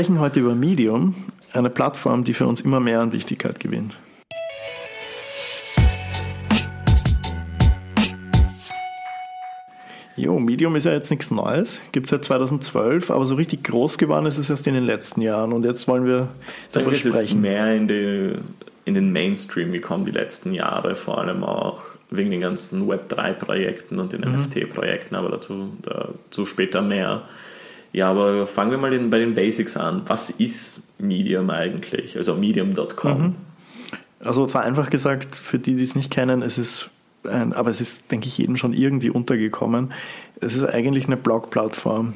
sprechen heute über Medium, eine Plattform, die für uns immer mehr an Wichtigkeit gewinnt. Jo, Medium ist ja jetzt nichts Neues, gibt es seit 2012, aber so richtig groß geworden ist es erst in den letzten Jahren und jetzt wollen wir darüber ist es sprechen. mehr in, die, in den Mainstream gekommen die letzten Jahre, vor allem auch wegen den ganzen Web3-Projekten und den NFT-Projekten, aber dazu, dazu später mehr. Ja, aber fangen wir mal bei den Basics an. Was ist Medium eigentlich? Also medium.com. Also vereinfacht gesagt, für die, die es nicht kennen, es ist ein, aber es ist, denke ich, jedem schon irgendwie untergekommen. Es ist eigentlich eine Blog-Plattform.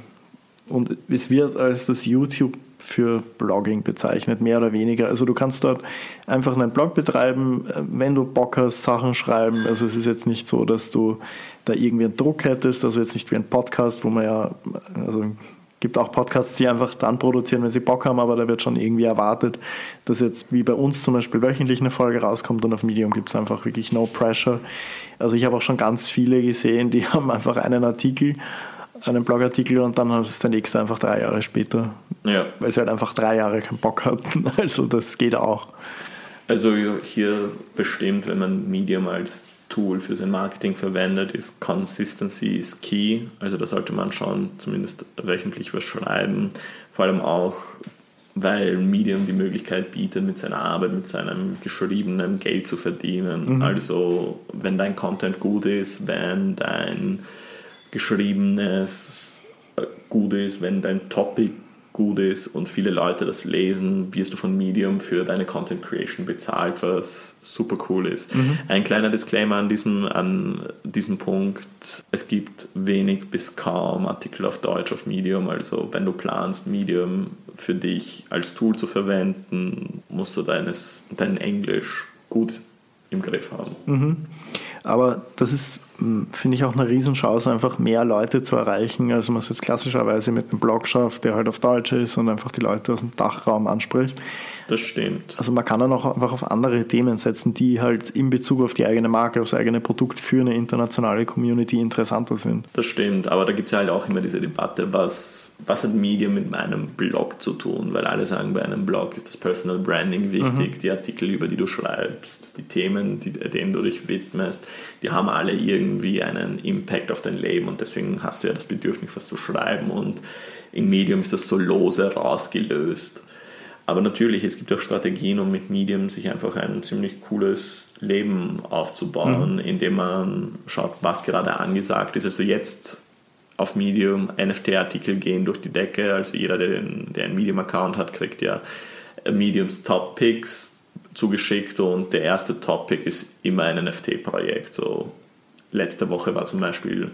Und es wird als das YouTube für Blogging bezeichnet, mehr oder weniger. Also du kannst dort einfach einen Blog betreiben, wenn du Bock hast, Sachen schreiben. Also es ist jetzt nicht so, dass du da irgendwie einen Druck hättest, also jetzt nicht wie ein Podcast, wo man ja, also gibt auch Podcasts, die einfach dann produzieren, wenn sie Bock haben, aber da wird schon irgendwie erwartet, dass jetzt wie bei uns zum Beispiel wöchentlich eine Folge rauskommt und auf Medium gibt es einfach wirklich no pressure. Also ich habe auch schon ganz viele gesehen, die haben einfach einen Artikel, einen Blogartikel und dann ist der nächste einfach drei Jahre später, Ja. weil sie halt einfach drei Jahre keinen Bock hatten. Also das geht auch. Also hier bestimmt, wenn man Medium als Tool für sein Marketing verwendet, ist Consistency is key. Also da sollte man schon zumindest wöchentlich was schreiben. Vor allem auch, weil Medium die Möglichkeit bietet, mit seiner Arbeit, mit seinem geschriebenen Geld zu verdienen. Also wenn dein Content gut ist, wenn dein geschriebenes äh, gut ist, wenn dein Topic gut ist und viele Leute das lesen, wirst du von Medium für deine Content Creation bezahlt, was super cool ist. Ein kleiner Disclaimer an diesem, an diesem Punkt. Es gibt wenig bis kaum Artikel auf Deutsch auf Medium. Also wenn du planst, Medium für dich als Tool zu verwenden, musst du deines, dein Englisch gut im Griff haben. Aber das ist, mh, finde ich, auch eine Riesenchance, einfach mehr Leute zu erreichen, als man es jetzt klassischerweise mit einem Blog schafft, der halt auf Deutsch ist und einfach die Leute aus dem Dachraum anspricht. Das stimmt. Also man kann dann auch einfach auf andere Themen setzen, die halt in Bezug auf die eigene Marke, aufs eigene Produkt für eine internationale Community interessanter sind. Das stimmt, aber da gibt es ja halt auch immer diese Debatte, was, was hat Medium mit meinem Blog zu tun? Weil alle sagen, bei einem Blog ist das Personal Branding wichtig, die Artikel, über die du schreibst, die Themen, die, denen du dich widmest, die haben alle irgendwie einen Impact auf dein Leben und deswegen hast du ja das Bedürfnis, was zu schreiben und im Medium ist das so lose rausgelöst. Aber natürlich, es gibt auch Strategien, um mit Medium sich einfach ein ziemlich cooles Leben aufzubauen, indem man schaut, was gerade angesagt ist. Also jetzt auf Medium NFT-Artikel gehen durch die Decke. Also jeder, der, den, der einen Medium-Account hat, kriegt ja Mediums Top Picks zugeschickt und der erste Top Pick ist immer ein NFT-Projekt. So letzte Woche war zum Beispiel,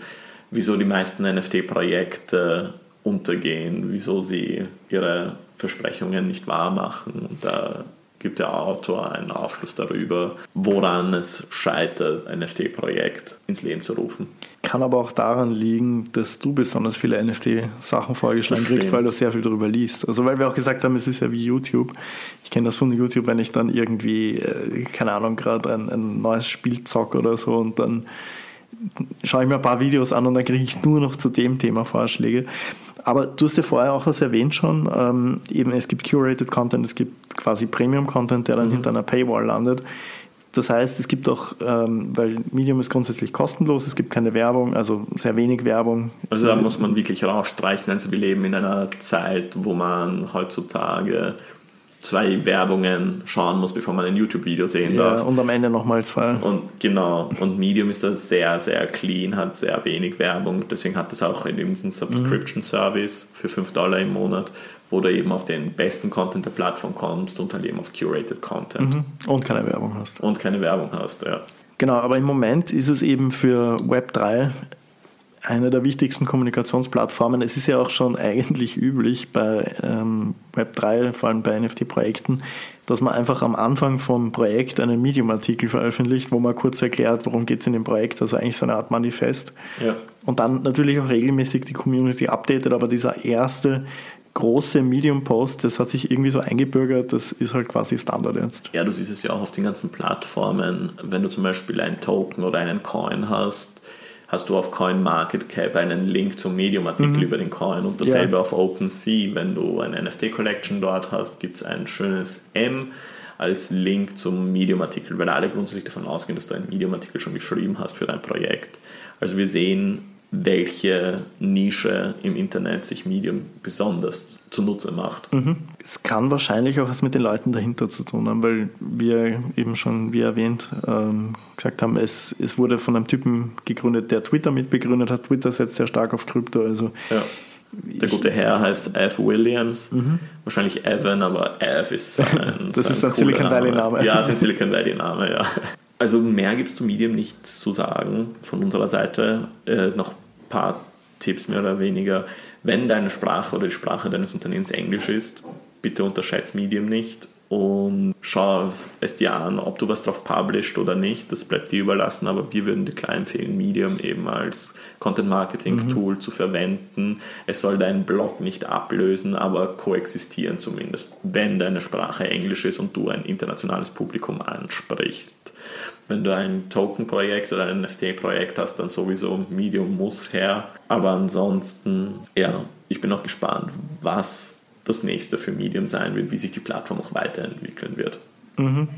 wieso die meisten NFT-Projekte untergehen, wieso sie ihre Versprechungen nicht wahr machen. Und da gibt der Autor einen Aufschluss darüber, woran es scheitert, ein NFT-Projekt ins Leben zu rufen. Kann aber auch daran liegen, dass du besonders viele NFT-Sachen vorgeschlagen kriegst, weil du sehr viel darüber liest. Also weil wir auch gesagt haben, es ist ja wie YouTube. Ich kenne das von YouTube, wenn ich dann irgendwie, äh, keine Ahnung, gerade ein, ein neues Spiel zock oder so und dann schaue ich mir ein paar Videos an und dann kriege ich nur noch zu dem Thema Vorschläge. Aber du hast ja vorher auch was erwähnt schon, ähm, eben es gibt Curated Content, es gibt quasi Premium Content, der dann Mhm. hinter einer Paywall landet. Das heißt, es gibt auch, ähm, weil Medium ist grundsätzlich kostenlos, es gibt keine Werbung, also sehr wenig Werbung. Also da muss man wirklich rausstreichen. Also wir leben in einer Zeit, wo man heutzutage zwei Werbungen schauen muss, bevor man ein YouTube-Video sehen ja, darf. und am Ende nochmal zwei. Und genau, und Medium ist da sehr, sehr clean, hat sehr wenig Werbung. Deswegen hat es auch eben diesen Subscription-Service für 5 Dollar im Monat, wo du eben auf den besten Content der Plattform kommst und halt eben auf curated Content Und keine Werbung hast. und keine Werbung hast. Ja. Genau, aber im Moment ist es eben für Web3 eine der wichtigsten Kommunikationsplattformen. Es ist ja auch schon eigentlich üblich bei ähm, Web3, vor allem bei NFT-Projekten, dass man einfach am Anfang vom Projekt einen Medium-Artikel veröffentlicht, wo man kurz erklärt, worum geht es in dem Projekt, also eigentlich so eine Art Manifest. Ja. Und dann natürlich auch regelmäßig die Community updatet, aber dieser erste große Medium-Post, das hat sich irgendwie so eingebürgert, das ist halt quasi Standard jetzt. Ja, du siehst es ja auch auf den ganzen Plattformen. Wenn du zum Beispiel ein Token oder einen Coin hast, hast du auf CoinMarketCap einen Link zum Medium-Artikel mhm. über den Coin und dasselbe ja. auf OpenSea. Wenn du eine NFT-Collection dort hast, gibt es ein schönes M als Link zum Medium-Artikel, weil alle grundsätzlich davon ausgehen, dass du einen Medium-Artikel schon geschrieben hast für dein Projekt. Also wir sehen, welche Nische im Internet sich Medium besonders zunutze macht. Mhm. Es kann wahrscheinlich auch was mit den Leuten dahinter zu tun haben, weil wir eben schon, wie erwähnt, ähm, gesagt haben, es, es wurde von einem Typen gegründet, der Twitter mitbegründet hat. Twitter setzt sehr stark auf Krypto. Also ja. Der gute Herr heißt F. Williams, mhm. wahrscheinlich Evan, aber F ist sein. das sein ist ein Silicon Valley Name. Ja, ist ein Silicon Valley Name, ja. Also mehr gibt es zu Medium nicht zu sagen von unserer Seite. Äh, noch ein paar Tipps mehr oder weniger. Wenn deine Sprache oder die Sprache deines Unternehmens Englisch ist, bitte unterschätze Medium nicht und schau es dir an, ob du was drauf published oder nicht. Das bleibt dir überlassen, aber wir würden dir klar empfehlen, Medium eben als Content Marketing Tool mhm. zu verwenden. Es soll deinen Blog nicht ablösen, aber koexistieren zumindest, wenn deine Sprache Englisch ist und du ein internationales Publikum ansprichst. Wenn du ein Token-Projekt oder ein NFT-Projekt hast, dann sowieso Medium muss her. Aber ansonsten, ja, ich bin auch gespannt, was das nächste für Medium sein wird, wie sich die Plattform auch weiterentwickeln wird. Mhm.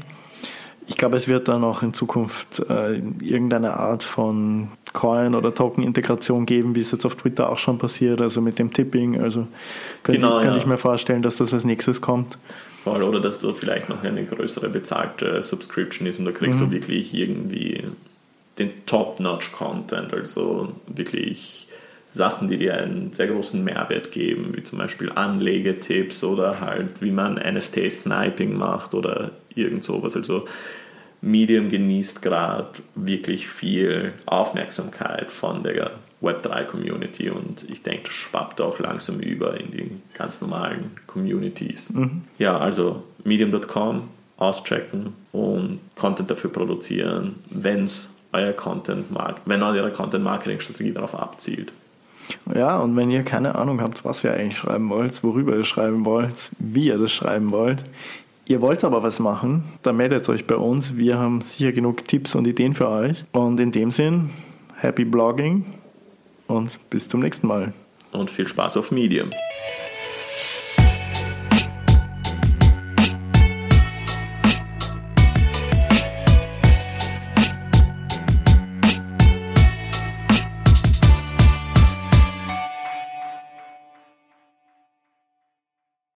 Ich glaube, es wird dann auch in Zukunft äh, irgendeine Art von Coin- oder Token-Integration geben, wie es jetzt auf Twitter auch schon passiert, also mit dem Tipping. Also könnte genau, ich, ja. ich mir vorstellen, dass das als nächstes kommt. Voll, oder dass da vielleicht noch eine größere bezahlte Subscription ist und da kriegst mhm. du wirklich irgendwie den Top-Notch-Content, also wirklich Sachen, die dir einen sehr großen Mehrwert geben, wie zum Beispiel Anlegetipps oder halt, wie man NFT-Sniping macht oder irgend sowas. Also Medium genießt gerade wirklich viel Aufmerksamkeit von der Web3-Community und ich denke, das schwappt auch langsam über in die ganz normalen Communities. Mhm. Ja, also medium.com auschecken und Content dafür produzieren, wenn's euer Content wenn eure Content-Marketing-Strategie darauf abzielt. Ja, und wenn ihr keine Ahnung habt, was ihr eigentlich schreiben wollt, worüber ihr schreiben wollt, wie ihr das schreiben wollt, ihr wollt aber was machen, dann meldet euch bei uns. Wir haben sicher genug Tipps und Ideen für euch. Und in dem Sinn, happy Blogging und bis zum nächsten Mal. Und viel Spaß auf Medium.